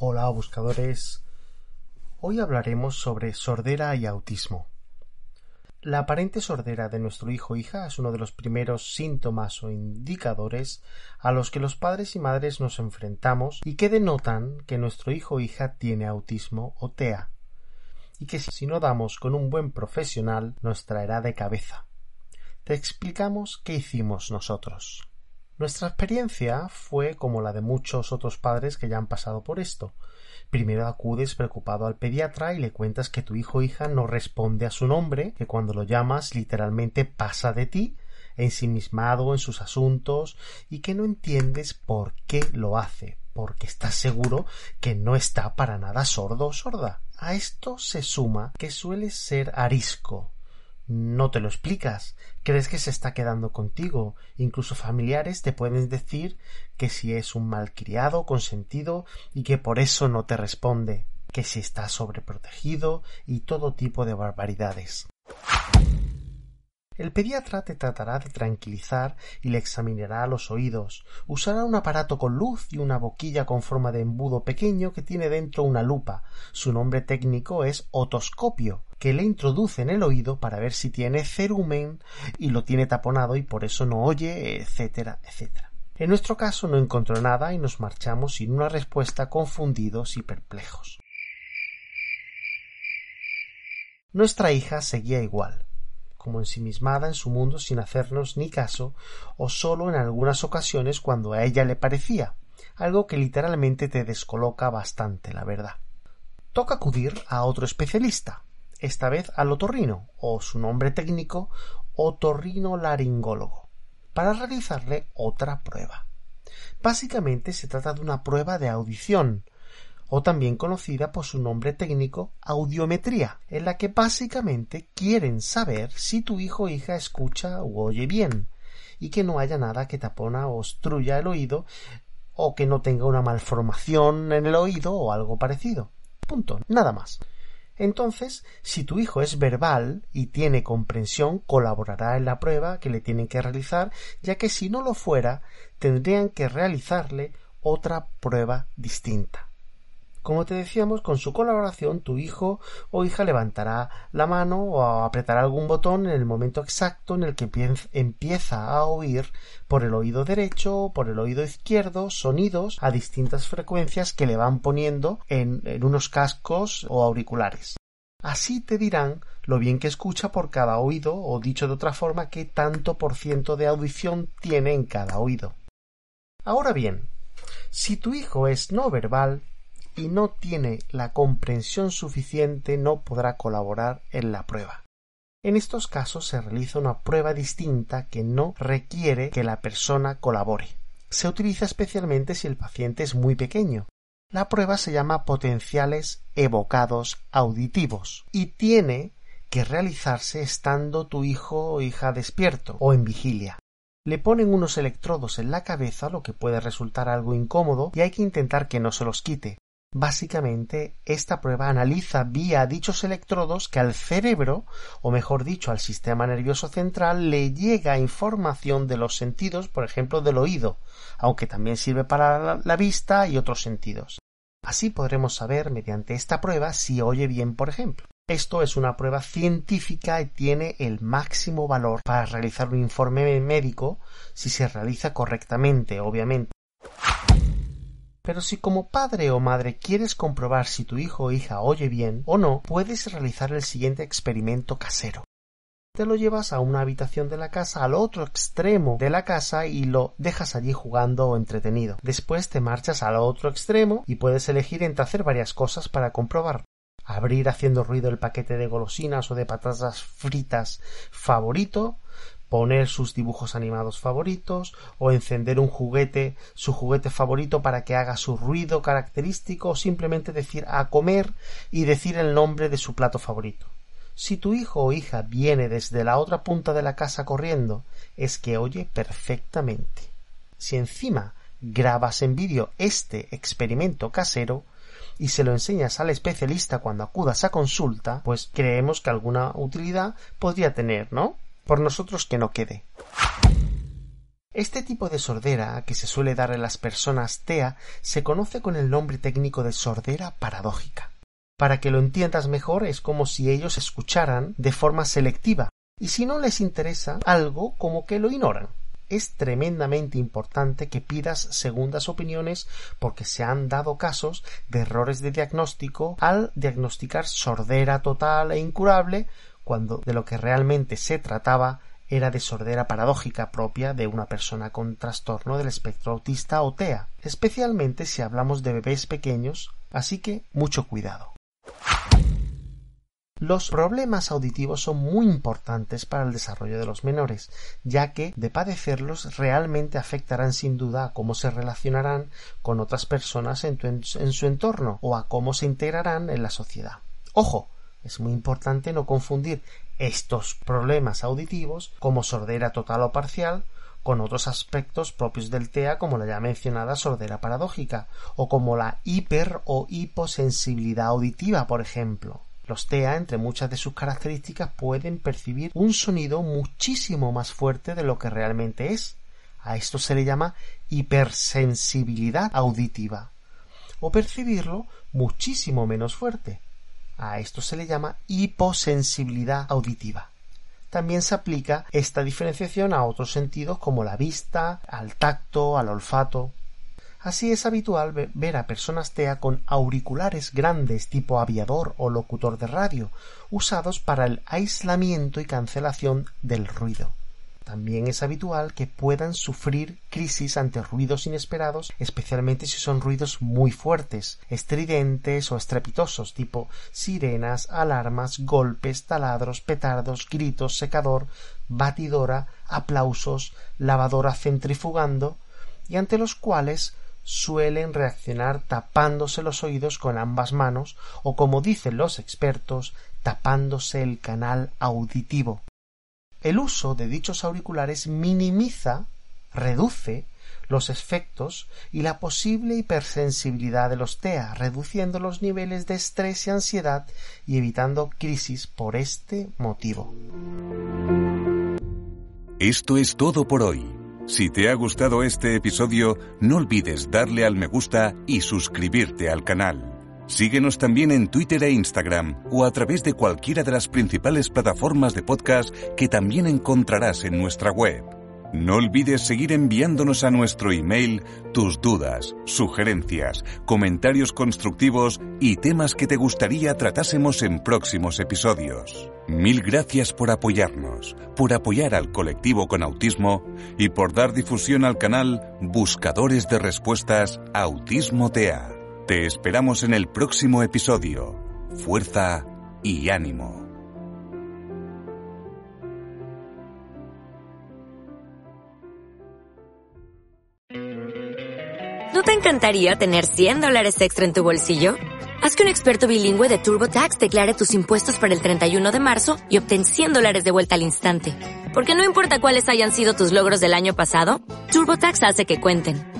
Hola buscadores, hoy hablaremos sobre sordera y autismo. La aparente sordera de nuestro hijo o hija es uno de los primeros síntomas o indicadores a los que los padres y madres nos enfrentamos y que denotan que nuestro hijo o hija tiene autismo o TEA y que si no damos con un buen profesional nos traerá de cabeza. Te explicamos qué hicimos nosotros. Nuestra experiencia fue como la de muchos otros padres que ya han pasado por esto. Primero acudes preocupado al pediatra y le cuentas que tu hijo o hija no responde a su nombre, que cuando lo llamas literalmente pasa de ti, ensimismado en sus asuntos y que no entiendes por qué lo hace, porque estás seguro que no está para nada sordo o sorda. A esto se suma que suele ser arisco, no te lo explicas, crees que se está quedando contigo, incluso familiares te pueden decir que si es un malcriado consentido y que por eso no te responde, que si está sobreprotegido y todo tipo de barbaridades. El pediatra te tratará de tranquilizar y le examinará los oídos. Usará un aparato con luz y una boquilla con forma de embudo pequeño que tiene dentro una lupa. Su nombre técnico es otoscopio, que le introduce en el oído para ver si tiene cerumen y lo tiene taponado y por eso no oye, etcétera, etcétera. En nuestro caso no encontró nada y nos marchamos sin una respuesta confundidos y perplejos. Nuestra hija seguía igual como ensimismada en su mundo sin hacernos ni caso, o solo en algunas ocasiones cuando a ella le parecía, algo que literalmente te descoloca bastante, la verdad. Toca acudir a otro especialista, esta vez al otorrino, o su nombre técnico, otorrino laringólogo, para realizarle otra prueba. Básicamente se trata de una prueba de audición, o también conocida por su nombre técnico audiometría, en la que básicamente quieren saber si tu hijo o hija escucha o oye bien, y que no haya nada que tapona o obstruya el oído, o que no tenga una malformación en el oído o algo parecido. Punto. Nada más. Entonces, si tu hijo es verbal y tiene comprensión, colaborará en la prueba que le tienen que realizar, ya que si no lo fuera, tendrían que realizarle otra prueba distinta. Como te decíamos, con su colaboración tu hijo o hija levantará la mano o apretará algún botón en el momento exacto en el que empieza a oír por el oído derecho o por el oído izquierdo sonidos a distintas frecuencias que le van poniendo en, unos cascos o auriculares. Así te dirán lo bien que escucha por cada oído o dicho de otra forma qué tanto por ciento de audición tiene en cada oído. Ahora bien, si tu hijo es no verbal, y no tiene la comprensión suficiente no podrá colaborar en la prueba. En estos casos se realiza una prueba distinta que no requiere que la persona colabore. Se utiliza especialmente si el paciente es muy pequeño. La prueba se llama potenciales evocados auditivos y tiene que realizarse estando tu hijo o hija despierto o en vigilia. Le ponen unos electrodos en la cabeza, lo que puede resultar algo incómodo, y hay que intentar que no se los quite. Básicamente, esta prueba analiza vía dichos electrodos que al cerebro, o mejor dicho, al sistema nervioso central, le llega información de los sentidos, por ejemplo, del oído, aunque también sirve para la vista y otros sentidos. Así podremos saber mediante esta prueba si oye bien, por ejemplo. Esto es una prueba científica y tiene el máximo valor para realizar un informe médico si se realiza correctamente, obviamente. Pero si como padre o madre quieres comprobar si tu hijo o hija oye bien o no, puedes realizar el siguiente experimento casero. Te lo llevas a una habitación de la casa, al otro extremo de la casa y lo dejas allí jugando o entretenido. Después te marchas al otro extremo y puedes elegir entre hacer varias cosas para comprobar. Abrir haciendo ruido el paquete de golosinas o de patatas fritas favorito, poner sus dibujos animados favoritos o encender un juguete, su juguete favorito para que haga su ruido característico o simplemente decir a comer y decir el nombre de su plato favorito. Si tu hijo o hija viene desde la otra punta de la casa corriendo, es que oye perfectamente. Si encima grabas en vídeo este experimento casero y se lo enseñas al especialista cuando acudas a consulta, pues creemos que alguna utilidad podría tener, ¿no? Por nosotros que no quede. Este tipo de sordera que se suele dar en las personas TEA se conoce con el nombre técnico de sordera paradójica. Para que lo entiendas mejor es como si ellos escucharan de forma selectiva y si no les interesa algo como que lo ignoran. Es tremendamente importante que pidas segundas opiniones porque se han dado casos de errores de diagnóstico al diagnosticar sordera total e incurable cuando de lo que realmente se trataba era de sordera paradójica propia de una persona con trastorno del espectro autista o TEA, especialmente si hablamos de bebés pequeños, así que mucho cuidado. Los problemas auditivos son muy importantes para el desarrollo de los menores, ya que de padecerlos realmente afectarán sin duda a cómo se relacionarán con otras personas en, en su entorno o a cómo se integrarán en la sociedad. Ojo, es muy importante no confundir estos problemas auditivos como sordera total o parcial con otros aspectos propios del TEA como la ya mencionada sordera paradójica o como la hiper o hiposensibilidad auditiva, por ejemplo. Los TEA, entre muchas de sus características, pueden percibir un sonido muchísimo más fuerte de lo que realmente es. A esto se le llama hipersensibilidad auditiva. O percibirlo muchísimo menos fuerte. A esto se le llama hiposensibilidad auditiva. También se aplica esta diferenciación a otros sentidos como la vista, al tacto, al olfato. Así es habitual ver a personas TEA con auriculares grandes tipo aviador o locutor de radio, usados para el aislamiento y cancelación del ruido. También es habitual que puedan sufrir crisis ante ruidos inesperados, especialmente si son ruidos muy fuertes, estridentes o estrepitosos, tipo sirenas, alarmas, golpes, taladros, petardos, gritos, secador, batidora, aplausos, lavadora centrifugando, y ante los cuales suelen reaccionar tapándose los oídos con ambas manos o como dicen los expertos tapándose el canal auditivo el uso de dichos auriculares minimiza, reduce los efectos y la posible hipersensibilidad de los TEA, reduciendo los niveles de estrés y ansiedad y evitando crisis por este motivo. Esto es todo por hoy. Si te ha gustado este episodio, no olvides darle al me gusta y suscribirte al canal. Síguenos también en Twitter e Instagram o a través de cualquiera de las principales plataformas de podcast que también encontrarás en nuestra web. No olvides seguir enviándonos a nuestro email tus dudas, sugerencias, comentarios constructivos y temas que te gustaría tratásemos en próximos episodios. Mil gracias por apoyarnos, por apoyar al colectivo con autismo y por dar difusión al canal Buscadores de Respuestas Autismo TEA. Te esperamos en el próximo episodio. Fuerza y ánimo. ¿No te encantaría tener 100 dólares extra en tu bolsillo? Haz que un experto bilingüe de TurboTax declare tus impuestos para el 31 de marzo y obtén 100 dólares de vuelta al instante. Porque no importa cuáles hayan sido tus logros del año pasado, TurboTax hace que cuenten